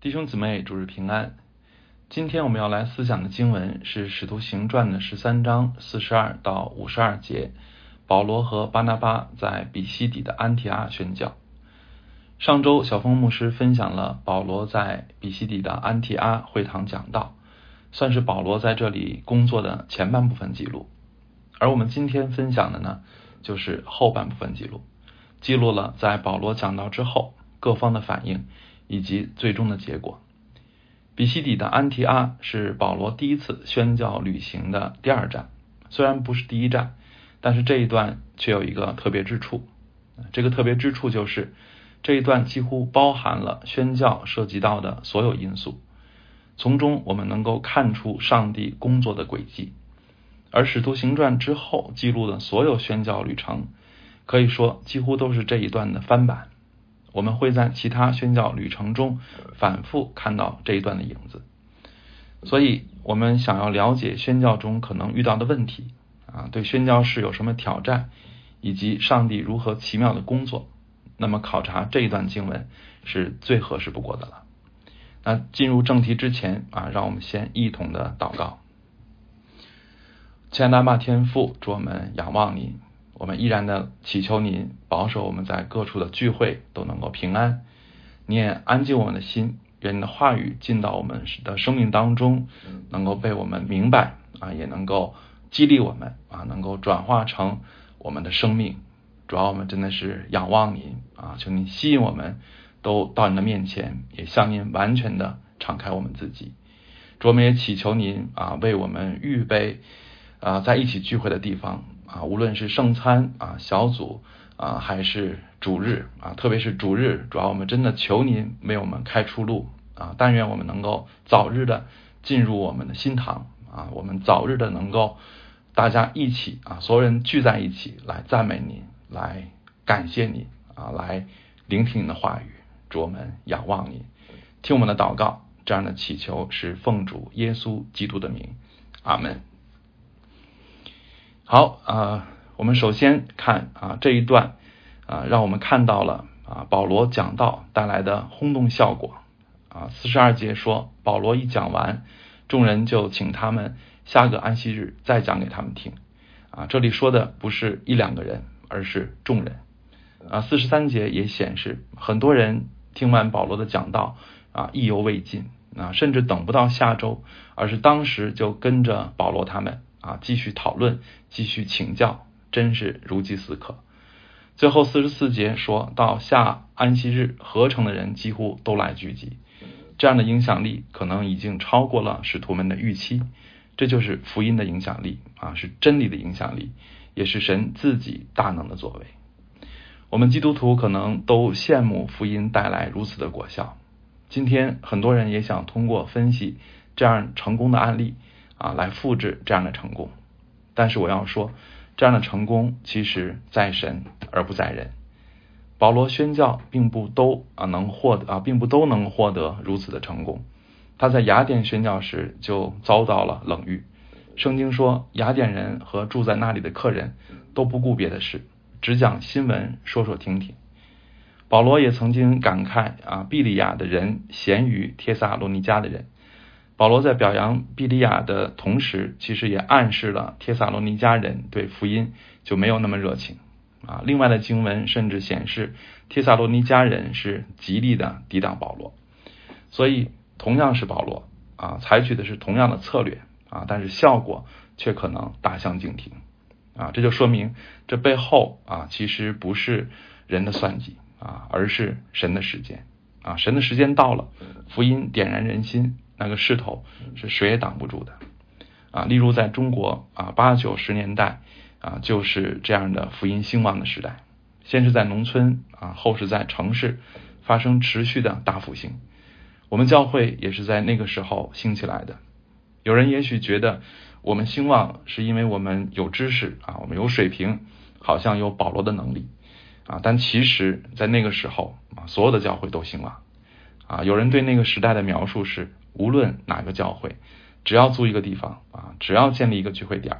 弟兄姊妹，主日平安。今天我们要来思想的经文是《使徒行传》的十三章四十二到五十二节。保罗和巴拿巴在比西底的安提阿宣教。上周小峰牧师分享了保罗在比西底的安提阿会堂讲道，算是保罗在这里工作的前半部分记录。而我们今天分享的呢，就是后半部分记录，记录了在保罗讲道之后各方的反应以及最终的结果。比西底的安提阿是保罗第一次宣教旅行的第二站，虽然不是第一站。但是这一段却有一个特别之处，这个特别之处就是这一段几乎包含了宣教涉及到的所有因素，从中我们能够看出上帝工作的轨迹。而使徒行传之后记录的所有宣教旅程，可以说几乎都是这一段的翻版。我们会在其他宣教旅程中反复看到这一段的影子。所以，我们想要了解宣教中可能遇到的问题。啊，对宣教士有什么挑战，以及上帝如何奇妙的工作，那么考察这一段经文是最合适不过的了。那进入正题之前啊，让我们先一同的祷告。亲爱的阿天父，祝我们仰望您，我们依然的祈求您保守我们在各处的聚会都能够平安，你也安静我们的心，愿你的话语进到我们的生命当中，能够被我们明白啊，也能够。激励我们啊，能够转化成我们的生命。主要我们真的是仰望您啊，求您吸引我们，都到您的面前，也向您完全的敞开我们自己。主，我们也祈求您啊，为我们预备啊，在一起聚会的地方啊，无论是圣餐啊、小组啊，还是主日啊，特别是主日，主要我们真的求您为我们开出路啊，但愿我们能够早日的进入我们的心堂啊，我们早日的能够。大家一起啊，所有人聚在一起来赞美你，来感谢你啊，来聆听你的话语。主我们仰望你，听我们的祷告，这样的祈求是奉主耶稣基督的名，阿门。好啊，我们首先看啊这一段啊，让我们看到了啊保罗讲道带来的轰动效果啊。四十二节说，保罗一讲完，众人就请他们。下个安息日再讲给他们听，啊，这里说的不是一两个人，而是众人，啊，四十三节也显示很多人听完保罗的讲道，啊，意犹未尽，啊，甚至等不到下周，而是当时就跟着保罗他们，啊，继续讨论，继续请教，真是如饥似渴。最后四十四节说到下安息日，合成的人几乎都来聚集，这样的影响力可能已经超过了使徒们的预期。这就是福音的影响力啊，是真理的影响力，也是神自己大能的作为。我们基督徒可能都羡慕福音带来如此的果效。今天很多人也想通过分析这样成功的案例啊，来复制这样的成功。但是我要说，这样的成功其实在神而不在人。保罗宣教并不都啊能获得啊，并不都能获得如此的成功。他在雅典宣教时就遭到了冷遇。圣经说，雅典人和住在那里的客人都不顾别的事，只讲新闻说说听听。保罗也曾经感慨啊，毕利亚的人咸于帖撒罗尼迦的人。保罗在表扬毕利亚的同时，其实也暗示了帖撒罗尼迦人对福音就没有那么热情啊。另外的经文甚至显示，帖撒罗尼迦人是极力的抵挡保罗，所以。同样是保罗啊，采取的是同样的策略啊，但是效果却可能大相径庭啊，这就说明这背后啊，其实不是人的算计啊，而是神的时间啊，神的时间到了，福音点燃人心，那个势头是谁也挡不住的啊。例如在中国啊，八九十年代啊，就是这样的福音兴旺的时代，先是在农村啊，后是在城市发生持续的大复兴。我们教会也是在那个时候兴起来的。有人也许觉得我们兴旺是因为我们有知识啊，我们有水平，好像有保罗的能力啊。但其实，在那个时候啊，所有的教会都兴旺啊。有人对那个时代的描述是：无论哪个教会，只要租一个地方啊，只要建立一个聚会点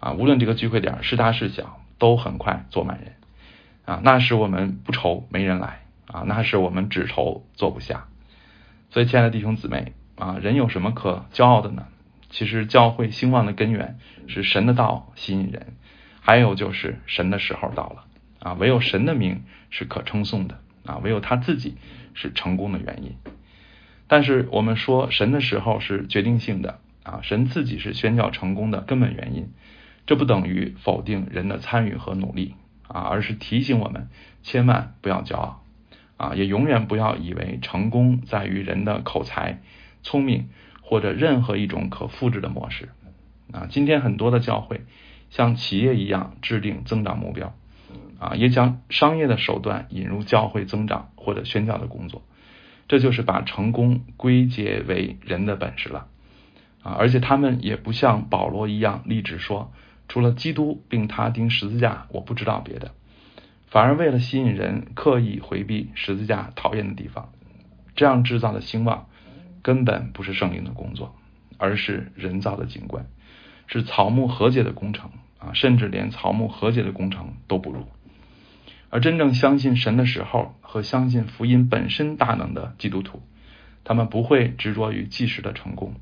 啊，无论这个聚会点是大是小，都很快坐满人啊。那时我们不愁没人来啊，那时我们只愁坐不下。所以，亲爱的弟兄姊妹啊，人有什么可骄傲的呢？其实，教会兴旺的根源是神的道吸引人，还有就是神的时候到了啊。唯有神的名是可称颂的啊，唯有他自己是成功的原因。但是，我们说神的时候是决定性的啊，神自己是宣教成功的根本原因。这不等于否定人的参与和努力啊，而是提醒我们千万不要骄傲啊，也永远不要以为成功在于人的口才、聪明。或者任何一种可复制的模式啊，今天很多的教会像企业一样制定增长目标啊，也将商业的手段引入教会增长或者宣教的工作，这就是把成功归结为人的本事了啊！而且他们也不像保罗一样立志说，除了基督并他钉十字架，我不知道别的，反而为了吸引人，刻意回避十字架讨厌的地方，这样制造的兴旺。根本不是圣灵的工作，而是人造的景观，是草木和解的工程啊，甚至连草木和解的工程都不如。而真正相信神的时候和相信福音本身大能的基督徒，他们不会执着于即时的成功，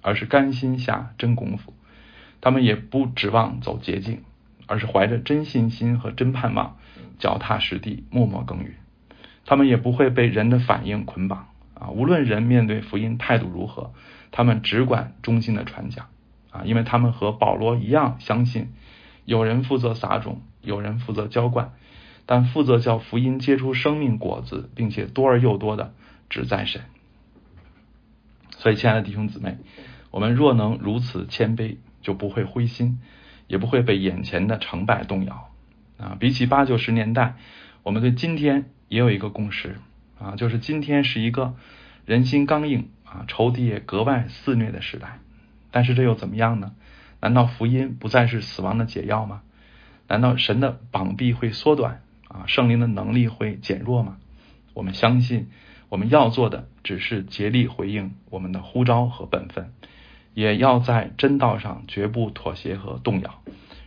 而是甘心下真功夫。他们也不指望走捷径，而是怀着真信心和真盼望，脚踏实地，默默耕耘。他们也不会被人的反应捆绑。啊，无论人面对福音态度如何，他们只管忠心的传讲啊，因为他们和保罗一样相信，有人负责撒种，有人负责浇灌，但负责叫福音结出生命果子，并且多而又多的，只在神。所以，亲爱的弟兄姊妹，我们若能如此谦卑，就不会灰心，也不会被眼前的成败动摇啊。比起八九十年代，我们对今天也有一个共识。啊，就是今天是一个人心刚硬啊，仇敌也格外肆虐的时代。但是这又怎么样呢？难道福音不再是死亡的解药吗？难道神的膀臂会缩短啊，圣灵的能力会减弱吗？我们相信，我们要做的只是竭力回应我们的呼召和本分，也要在真道上绝不妥协和动摇。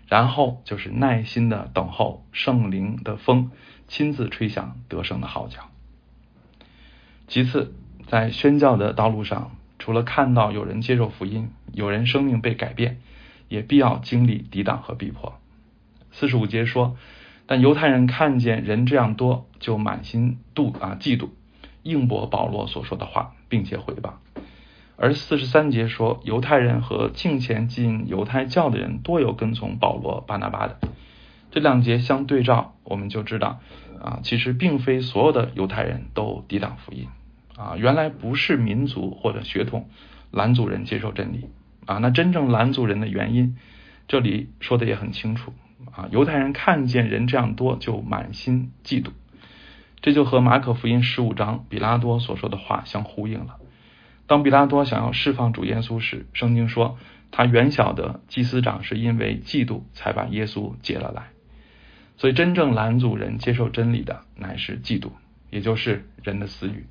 然后就是耐心的等候圣灵的风亲自吹响得胜的号角。其次，在宣教的道路上，除了看到有人接受福音，有人生命被改变，也必要经历抵挡和逼迫。四十五节说，但犹太人看见人这样多，就满心妒啊嫉妒，应驳保罗所说的话，并且回谤。而四十三节说，犹太人和敬虔进犹太教的人多有跟从保罗、巴拿巴的。这两节相对照，我们就知道啊，其实并非所有的犹太人都抵挡福音。啊，原来不是民族或者血统拦阻人接受真理啊，那真正拦阻人的原因，这里说的也很清楚啊。犹太人看见人这样多，就满心嫉妒，这就和马可福音十五章比拉多所说的话相呼应了。当比拉多想要释放主耶稣时，圣经说他原晓得祭司长是因为嫉妒才把耶稣接了来，所以真正拦阻人接受真理的乃是嫉妒，也就是人的私欲。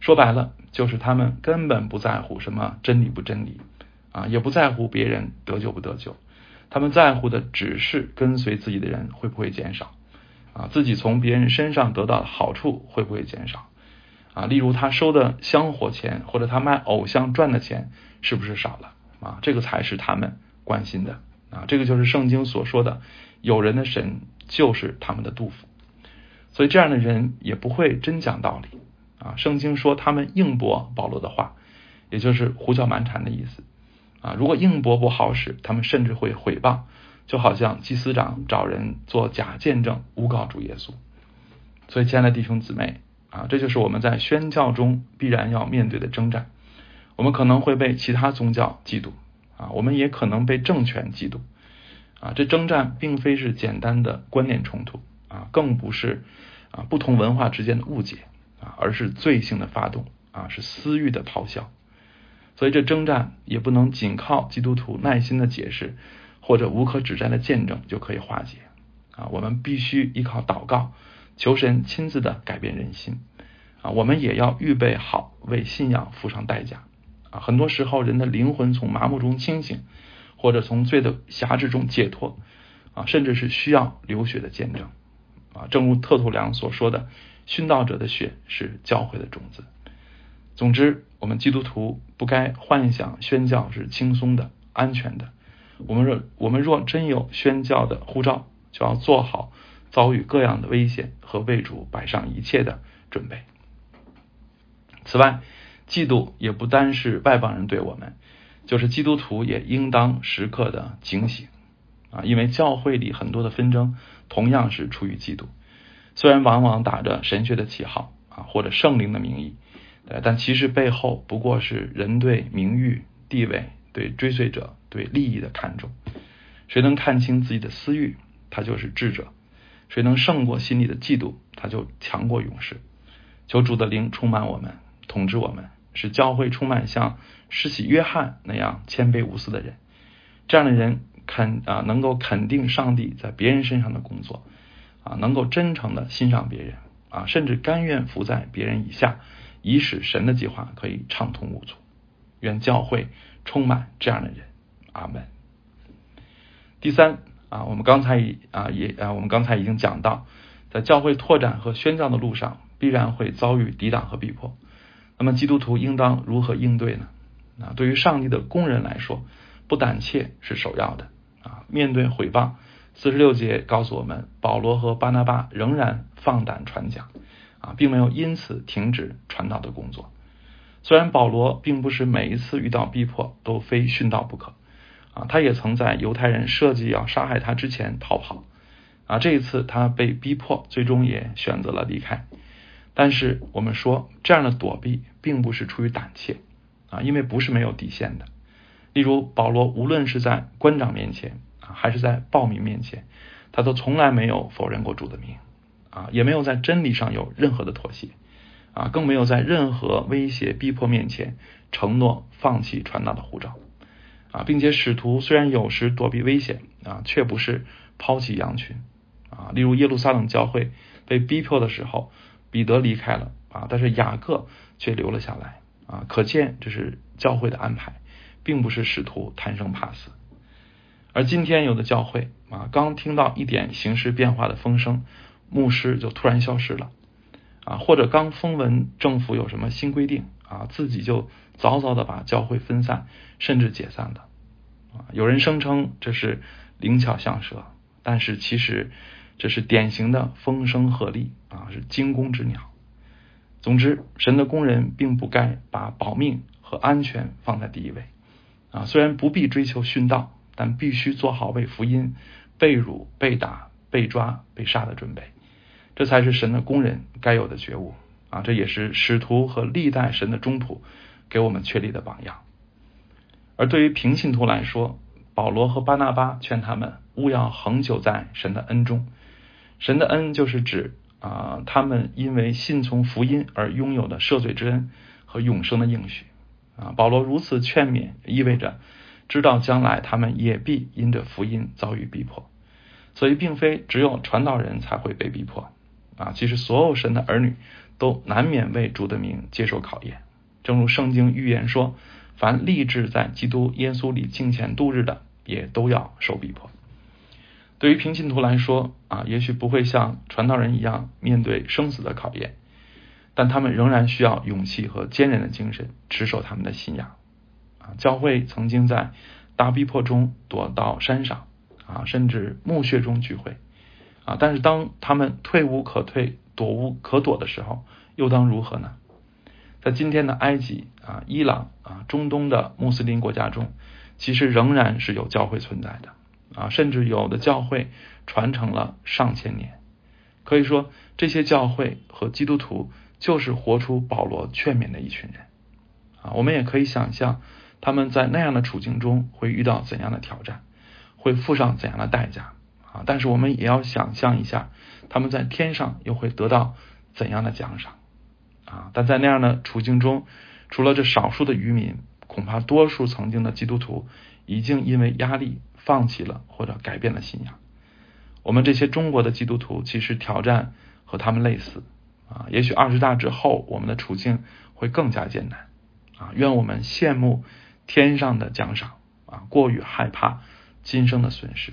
说白了，就是他们根本不在乎什么真理不真理啊，也不在乎别人得救不得救，他们在乎的只是跟随自己的人会不会减少啊，自己从别人身上得到的好处会不会减少啊？例如他收的香火钱，或者他卖偶像赚的钱是不是少了啊？这个才是他们关心的啊！这个就是圣经所说的，有人的神就是他们的杜甫，所以这样的人也不会真讲道理。啊，圣经说他们应驳保罗的话，也就是胡搅蛮缠的意思。啊，如果应驳不好使，他们甚至会毁谤，就好像祭司长找人做假见证诬告主耶稣。所以，亲爱的弟兄姊妹，啊，这就是我们在宣教中必然要面对的征战。我们可能会被其他宗教嫉妒，啊，我们也可能被政权嫉妒。啊，这征战并非是简单的观念冲突，啊，更不是啊不同文化之间的误解。啊，而是罪性的发动啊，是私欲的咆哮，所以这征战也不能仅靠基督徒耐心的解释或者无可指摘的见证就可以化解啊，我们必须依靠祷告，求神亲自的改变人心啊，我们也要预备好为信仰付上代价啊，很多时候人的灵魂从麻木中清醒，或者从罪的辖制中解脱啊，甚至是需要流血的见证啊，正如特土良所说的。殉道者的血是教会的种子。总之，我们基督徒不该幻想宣教是轻松的、安全的。我们若我们若真有宣教的护照，就要做好遭遇各样的危险和为主摆上一切的准备。此外，嫉妒也不单是外邦人对我们，就是基督徒也应当时刻的警醒啊！因为教会里很多的纷争，同样是出于嫉妒。虽然往往打着神学的旗号啊，或者圣灵的名义，但其实背后不过是人对名誉、地位、对追随者、对利益的看重。谁能看清自己的私欲，他就是智者；谁能胜过心里的嫉妒，他就强过勇士。求主的灵充满我们。统治我们，使教会充满像施洗约翰那样谦卑无私的人。这样的人肯啊，能够肯定上帝在别人身上的工作啊，能够真诚的欣赏别人啊，甚至甘愿服在别人以下，以使神的计划可以畅通无阻。愿教会充满这样的人。阿门。第三啊，我们刚才啊也啊，我们刚才已经讲到，在教会拓展和宣教的路上，必然会遭遇抵挡和逼迫。那么基督徒应当如何应对呢？啊，对于上帝的工人来说，不胆怯是首要的啊。面对毁谤，四十六节告诉我们，保罗和巴拿巴仍然放胆传讲啊，并没有因此停止传道的工作。虽然保罗并不是每一次遇到逼迫都非殉道不可啊，他也曾在犹太人设计要杀害他之前逃跑啊。这一次他被逼迫，最终也选择了离开。但是我们说，这样的躲避并不是出于胆怯啊，因为不是没有底线的。例如保罗，无论是在官长面前啊，还是在暴民面前，他都从来没有否认过主的名啊，也没有在真理上有任何的妥协啊，更没有在任何威胁逼迫面前承诺放弃传道的护照啊，并且使徒虽然有时躲避危险啊，却不是抛弃羊群啊。例如耶路撒冷教会被逼迫的时候。彼得离开了啊，但是雅各却留了下来啊，可见这是教会的安排，并不是使徒贪生怕死。而今天有的教会啊，刚听到一点形势变化的风声，牧师就突然消失了啊，或者刚风闻政府有什么新规定啊，自己就早早的把教会分散甚至解散了啊。有人声称这是灵巧像蛇，但是其实。这是典型的风声鹤唳啊，是惊弓之鸟。总之，神的工人并不该把保命和安全放在第一位啊。虽然不必追求殉道，但必须做好为福音被辱、被打、被抓、被杀的准备。这才是神的工人该有的觉悟啊！这也是使徒和历代神的中仆给我们确立的榜样。而对于平信徒来说，保罗和巴拿巴劝他们勿要恒久在神的恩中。神的恩就是指啊，他们因为信从福音而拥有的赦罪之恩和永生的应许啊。保罗如此劝勉，意味着知道将来他们也必因着福音遭遇逼迫，所以并非只有传道人才会被逼迫啊。其实所有神的儿女都难免为主的名接受考验，正如圣经预言说，凡立志在基督耶稣里敬虔度日的，也都要受逼迫。对于平信徒来说啊，也许不会像传道人一样面对生死的考验，但他们仍然需要勇气和坚韧的精神，持守他们的信仰。啊，教会曾经在大逼迫中躲到山上啊，甚至墓穴中聚会啊，但是当他们退无可退、躲无可躲的时候，又当如何呢？在今天的埃及啊、伊朗啊、中东的穆斯林国家中，其实仍然是有教会存在的。啊，甚至有的教会传承了上千年，可以说这些教会和基督徒就是活出保罗劝勉的一群人。啊，我们也可以想象他们在那样的处境中会遇到怎样的挑战，会付上怎样的代价。啊，但是我们也要想象一下他们在天上又会得到怎样的奖赏。啊，但在那样的处境中，除了这少数的渔民，恐怕多数曾经的基督徒已经因为压力。放弃了或者改变了信仰，我们这些中国的基督徒其实挑战和他们类似啊。也许二十大之后，我们的处境会更加艰难啊。愿我们羡慕天上的奖赏啊，过于害怕今生的损失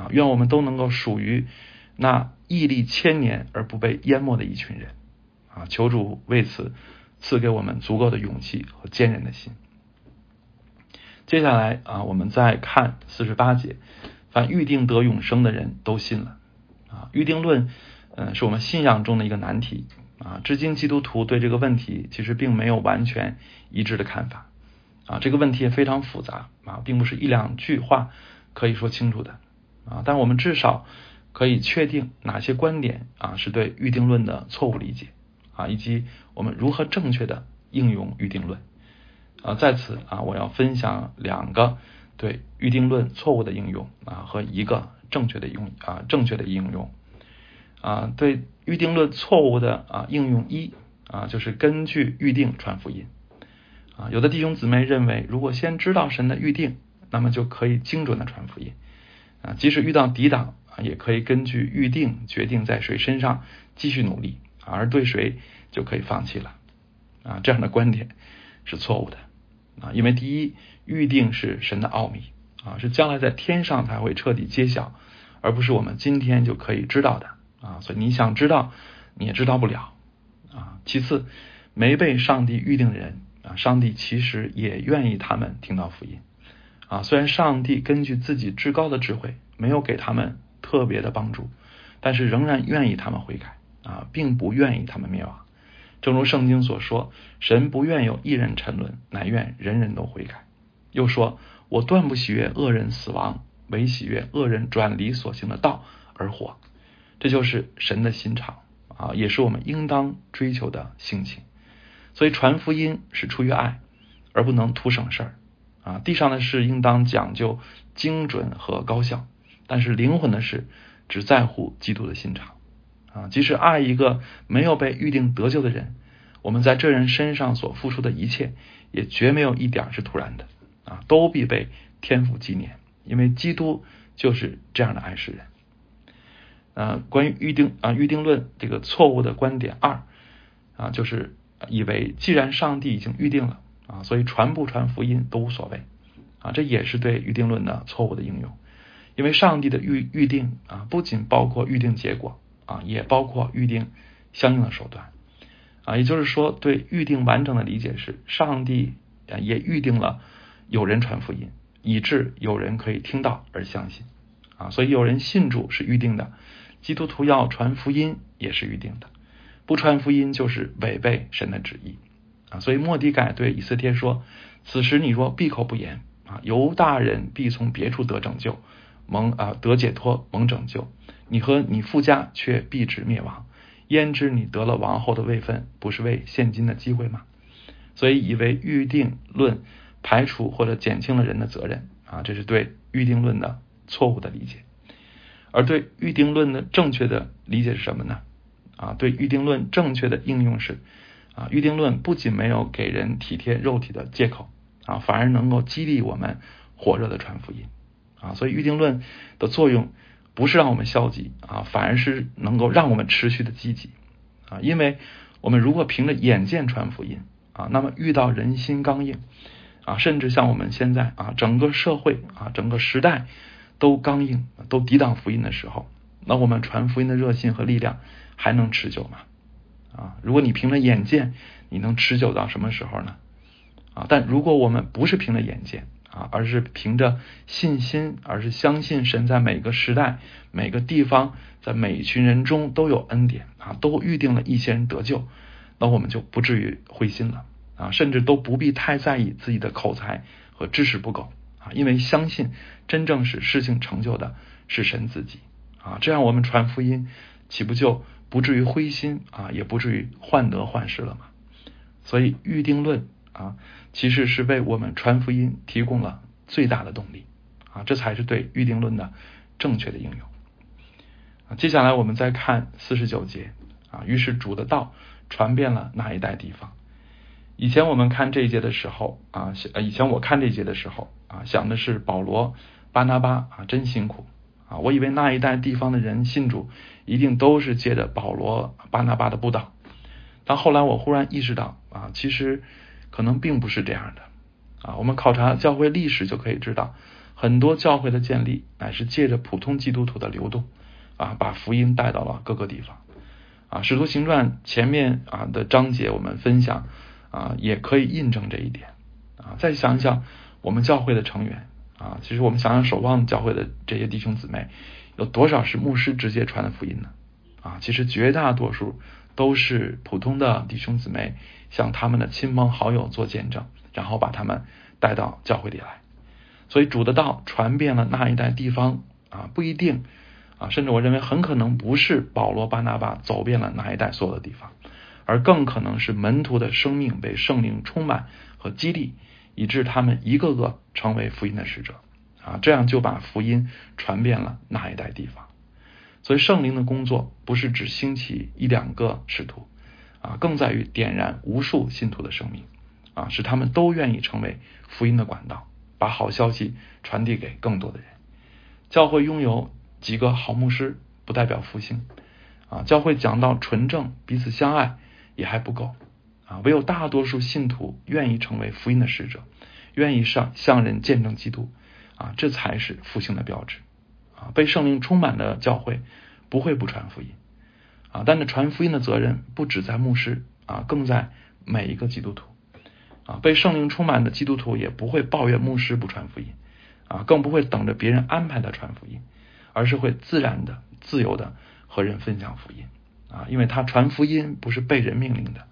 啊。愿我们都能够属于那屹立千年而不被淹没的一群人啊。求主为此赐给我们足够的勇气和坚韧的心。接下来啊，我们再看四十八节，凡预定得永生的人都信了啊。预定论，嗯，是我们信仰中的一个难题啊。至今基督徒对这个问题其实并没有完全一致的看法啊。这个问题也非常复杂啊，并不是一两句话可以说清楚的啊。但我们至少可以确定哪些观点啊是对预定论的错误理解啊，以及我们如何正确的应用预定论。啊，在此啊，我要分享两个对预定论错误的应用啊，和一个正确的用啊正确的应用啊。对预定论错误的啊应用一啊，就是根据预定传福音啊。有的弟兄姊妹认为，如果先知道神的预定，那么就可以精准的传福音啊。即使遇到抵挡啊，也可以根据预定决定在谁身上继续努力，而对谁就可以放弃了啊。这样的观点是错误的。啊，因为第一预定是神的奥秘啊，是将来在天上才会彻底揭晓，而不是我们今天就可以知道的啊。所以你想知道，你也知道不了啊。其次，没被上帝预定的人啊，上帝其实也愿意他们听到福音啊。虽然上帝根据自己至高的智慧没有给他们特别的帮助，但是仍然愿意他们悔改啊，并不愿意他们灭亡。正如圣经所说，神不愿有一人沉沦，乃愿人人都悔改。又说：“我断不喜悦恶人死亡，唯喜悦恶人转离所行的道而活。”这就是神的心肠啊，也是我们应当追求的性情。所以传福音是出于爱，而不能图省事儿啊。地上的事应当讲究精准和高效，但是灵魂的事只在乎基督的心肠。啊，即使爱一个没有被预定得救的人，我们在这人身上所付出的一切，也绝没有一点是突然的啊，都必被天父纪念，因为基督就是这样的爱世人。啊，关于预定啊预定论这个错误的观点二啊，就是以为既然上帝已经预定了啊，所以传不传福音都无所谓啊，这也是对预定论的错误的应用，因为上帝的预预定啊，不仅包括预定结果。啊，也包括预定相应的手段。啊，也就是说，对预定完整的理解是，上帝也预定了有人传福音，以致有人可以听到而相信。啊，所以有人信主是预定的，基督徒要传福音也是预定的，不传福音就是违背神的旨意啊，所以莫迪改对以斯帖说：“此时你若闭口不言啊，犹大人必从别处得拯救，蒙啊得解脱，蒙拯救。”你和你父家却必致灭亡，焉知你得了王后的位分，不是为现今的机会吗？所以以为预定论排除或者减轻了人的责任啊，这是对预定论的错误的理解。而对预定论的正确的理解是什么呢？啊，对预定论正确的应用是啊，预定论不仅没有给人体贴肉体的借口啊，反而能够激励我们火热的传福音啊。所以预定论的作用。不是让我们消极啊，反而是能够让我们持续的积极啊，因为我们如果凭着眼见传福音啊，那么遇到人心刚硬啊，甚至像我们现在啊，整个社会啊，整个时代都刚硬，都抵挡福音的时候，那我们传福音的热心和力量还能持久吗？啊，如果你凭着眼见，你能持久到什么时候呢？啊，但如果我们不是凭着眼见，啊，而是凭着信心，而是相信神在每个时代、每个地方，在每一群人中都有恩典啊，都预定了一些人得救，那我们就不至于灰心了啊，甚至都不必太在意自己的口才和知识不够啊，因为相信真正使事情成就的是神自己啊，这样我们传福音岂不就不至于灰心啊，也不至于患得患失了嘛？所以预定论。啊，其实是为我们传福音提供了最大的动力啊，这才是对预定论的正确的应用。接下来我们再看四十九节啊，于是主的道传遍了那一带地方。以前我们看这一节的时候啊，以前我看这一节的时候啊，想的是保罗、巴拿巴啊真辛苦啊，我以为那一带地方的人信主一定都是借着保罗、巴拿巴的布道，但后来我忽然意识到啊，其实。可能并不是这样的啊！我们考察教会历史就可以知道，很多教会的建立乃是借着普通基督徒的流动啊，把福音带到了各个地方啊。使徒行传前面啊的章节，我们分享啊，也可以印证这一点啊。再想一想我们教会的成员啊，其实我们想想守望教会的这些弟兄姊妹，有多少是牧师直接传的福音呢？啊，其实绝大多数都是普通的弟兄姊妹向他们的亲朋好友做见证，然后把他们带到教会里来。所以主的道传遍了那一带地方啊，不一定。啊，甚至我认为很可能不是保罗巴拿巴走遍了那一带所有的地方，而更可能是门徒的生命被圣灵充满和激励，以致他们一个个成为福音的使者啊，这样就把福音传遍了那一带地方。所以圣灵的工作不是只兴起一两个使徒啊，更在于点燃无数信徒的生命啊，使他们都愿意成为福音的管道，把好消息传递给更多的人。教会拥有。几个好牧师不代表复兴啊！教会讲到纯正、彼此相爱也还不够啊！唯有大多数信徒愿意成为福音的使者，愿意上向人见证基督啊，这才是复兴的标志啊！被圣灵充满的教会不会不传福音啊！但是传福音的责任不只在牧师啊，更在每一个基督徒啊！被圣灵充满的基督徒也不会抱怨牧师不传福音啊，更不会等着别人安排他传福音。而是会自然的、自由的和人分享福音啊，因为他传福音不是被人命令的，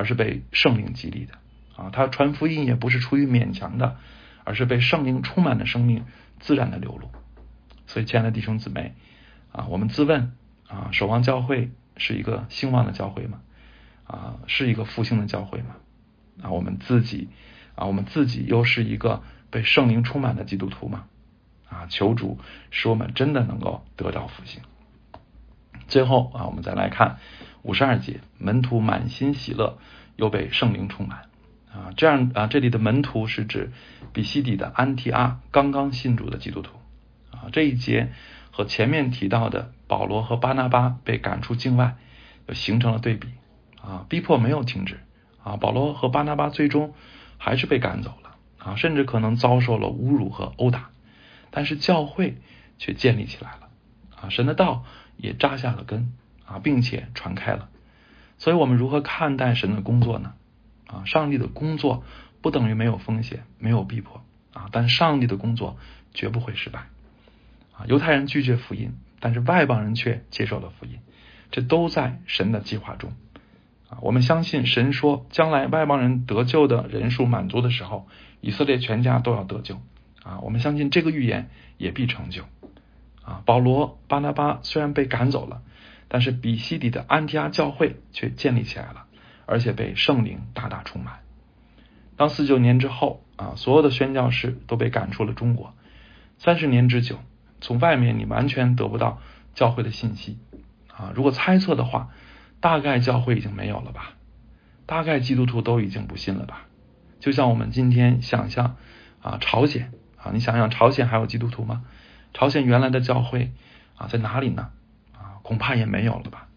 而是被圣灵激励的啊。他传福音也不是出于勉强的，而是被圣灵充满的生命自然的流露。所以，亲爱的弟兄姊妹啊，我们自问啊，守望教会是一个兴旺的教会吗？啊，是一个复兴的教会吗？啊，我们自己啊，我们自己又是一个被圣灵充满的基督徒吗？啊，求主使我们真的能够得到复兴。最后啊，我们再来看五十二节，门徒满心喜乐，又被圣灵充满啊。这样啊，这里的门徒是指比西底的安提阿刚刚信主的基督徒啊。这一节和前面提到的保罗和巴拿巴被赶出境外，就形成了对比啊。逼迫没有停止啊，保罗和巴拿巴最终还是被赶走了啊，甚至可能遭受了侮辱和殴打。但是教会却建立起来了啊，神的道也扎下了根啊，并且传开了。所以，我们如何看待神的工作呢？啊，上帝的工作不等于没有风险、没有逼迫啊，但上帝的工作绝不会失败啊。犹太人拒绝福音，但是外邦人却接受了福音，这都在神的计划中啊。我们相信神说，将来外邦人得救的人数满足的时候，以色列全家都要得救。啊，我们相信这个预言也必成就。啊，保罗、巴拿巴虽然被赶走了，但是比西底的安提阿教会却建立起来了，而且被圣灵大大充满。当四九年之后，啊，所有的宣教士都被赶出了中国，三十年之久，从外面你完全得不到教会的信息。啊，如果猜测的话，大概教会已经没有了吧？大概基督徒都已经不信了吧？就像我们今天想象，啊，朝鲜。啊，你想想，朝鲜还有基督徒吗？朝鲜原来的教会啊，在哪里呢？啊，恐怕也没有了吧。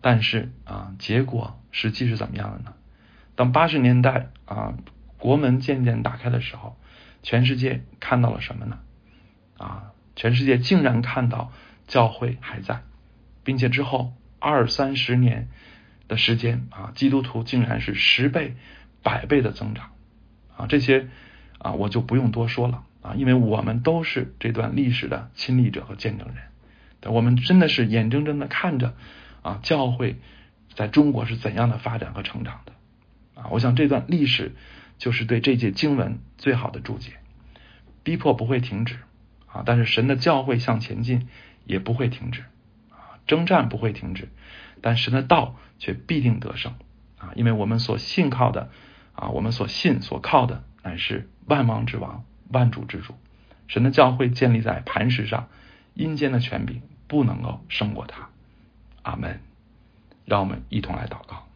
但是啊，结果实际是怎么样的呢？当八十年代啊，国门渐渐打开的时候，全世界看到了什么呢？啊，全世界竟然看到教会还在，并且之后二三十年的时间啊，基督徒竟然是十倍、百倍的增长啊，这些啊，我就不用多说了。啊，因为我们都是这段历史的亲历者和见证人，我们真的是眼睁睁的看着啊，教会在中国是怎样的发展和成长的啊！我想这段历史就是对这节经文最好的注解。逼迫不会停止啊，但是神的教会向前进也不会停止啊，征战不会停止，但神的道却必定得胜啊！因为我们所信靠的啊，我们所信所靠的乃是万王之王。万主之主，神的教会建立在磐石上，阴间的权柄不能够胜过他。阿门。让我们一同来祷告。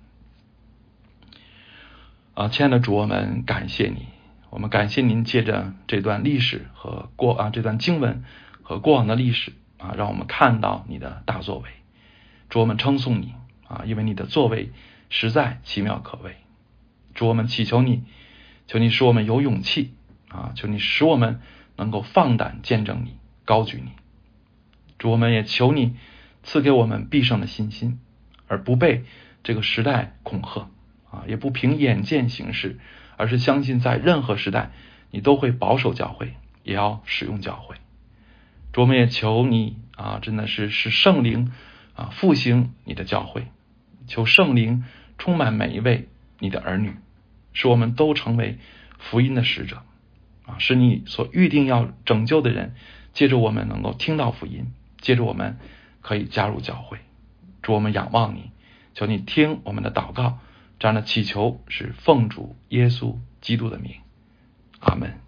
啊，亲爱的主，我们感谢你，我们感谢您借着这段历史和过啊这段经文和过往的历史啊，让我们看到你的大作为。主，我们称颂你啊，因为你的作为实在奇妙可畏。主，我们祈求你，求你使我们有勇气。啊！求你使我们能够放胆见证你，高举你。主，我们也求你赐给我们必胜的信心，而不被这个时代恐吓啊，也不凭眼见行事，而是相信在任何时代，你都会保守教会，也要使用教会。主，我们也求你啊，真的是使圣灵啊复兴你的教会，求圣灵充满每一位你的儿女，使我们都成为福音的使者啊，使你所预定要拯救的人，借助我们能够听到福音，借助我们可以加入教会。主，我们仰望你，求你听我们的祷告，这样的祈求是奉主耶稣基督的名，阿门。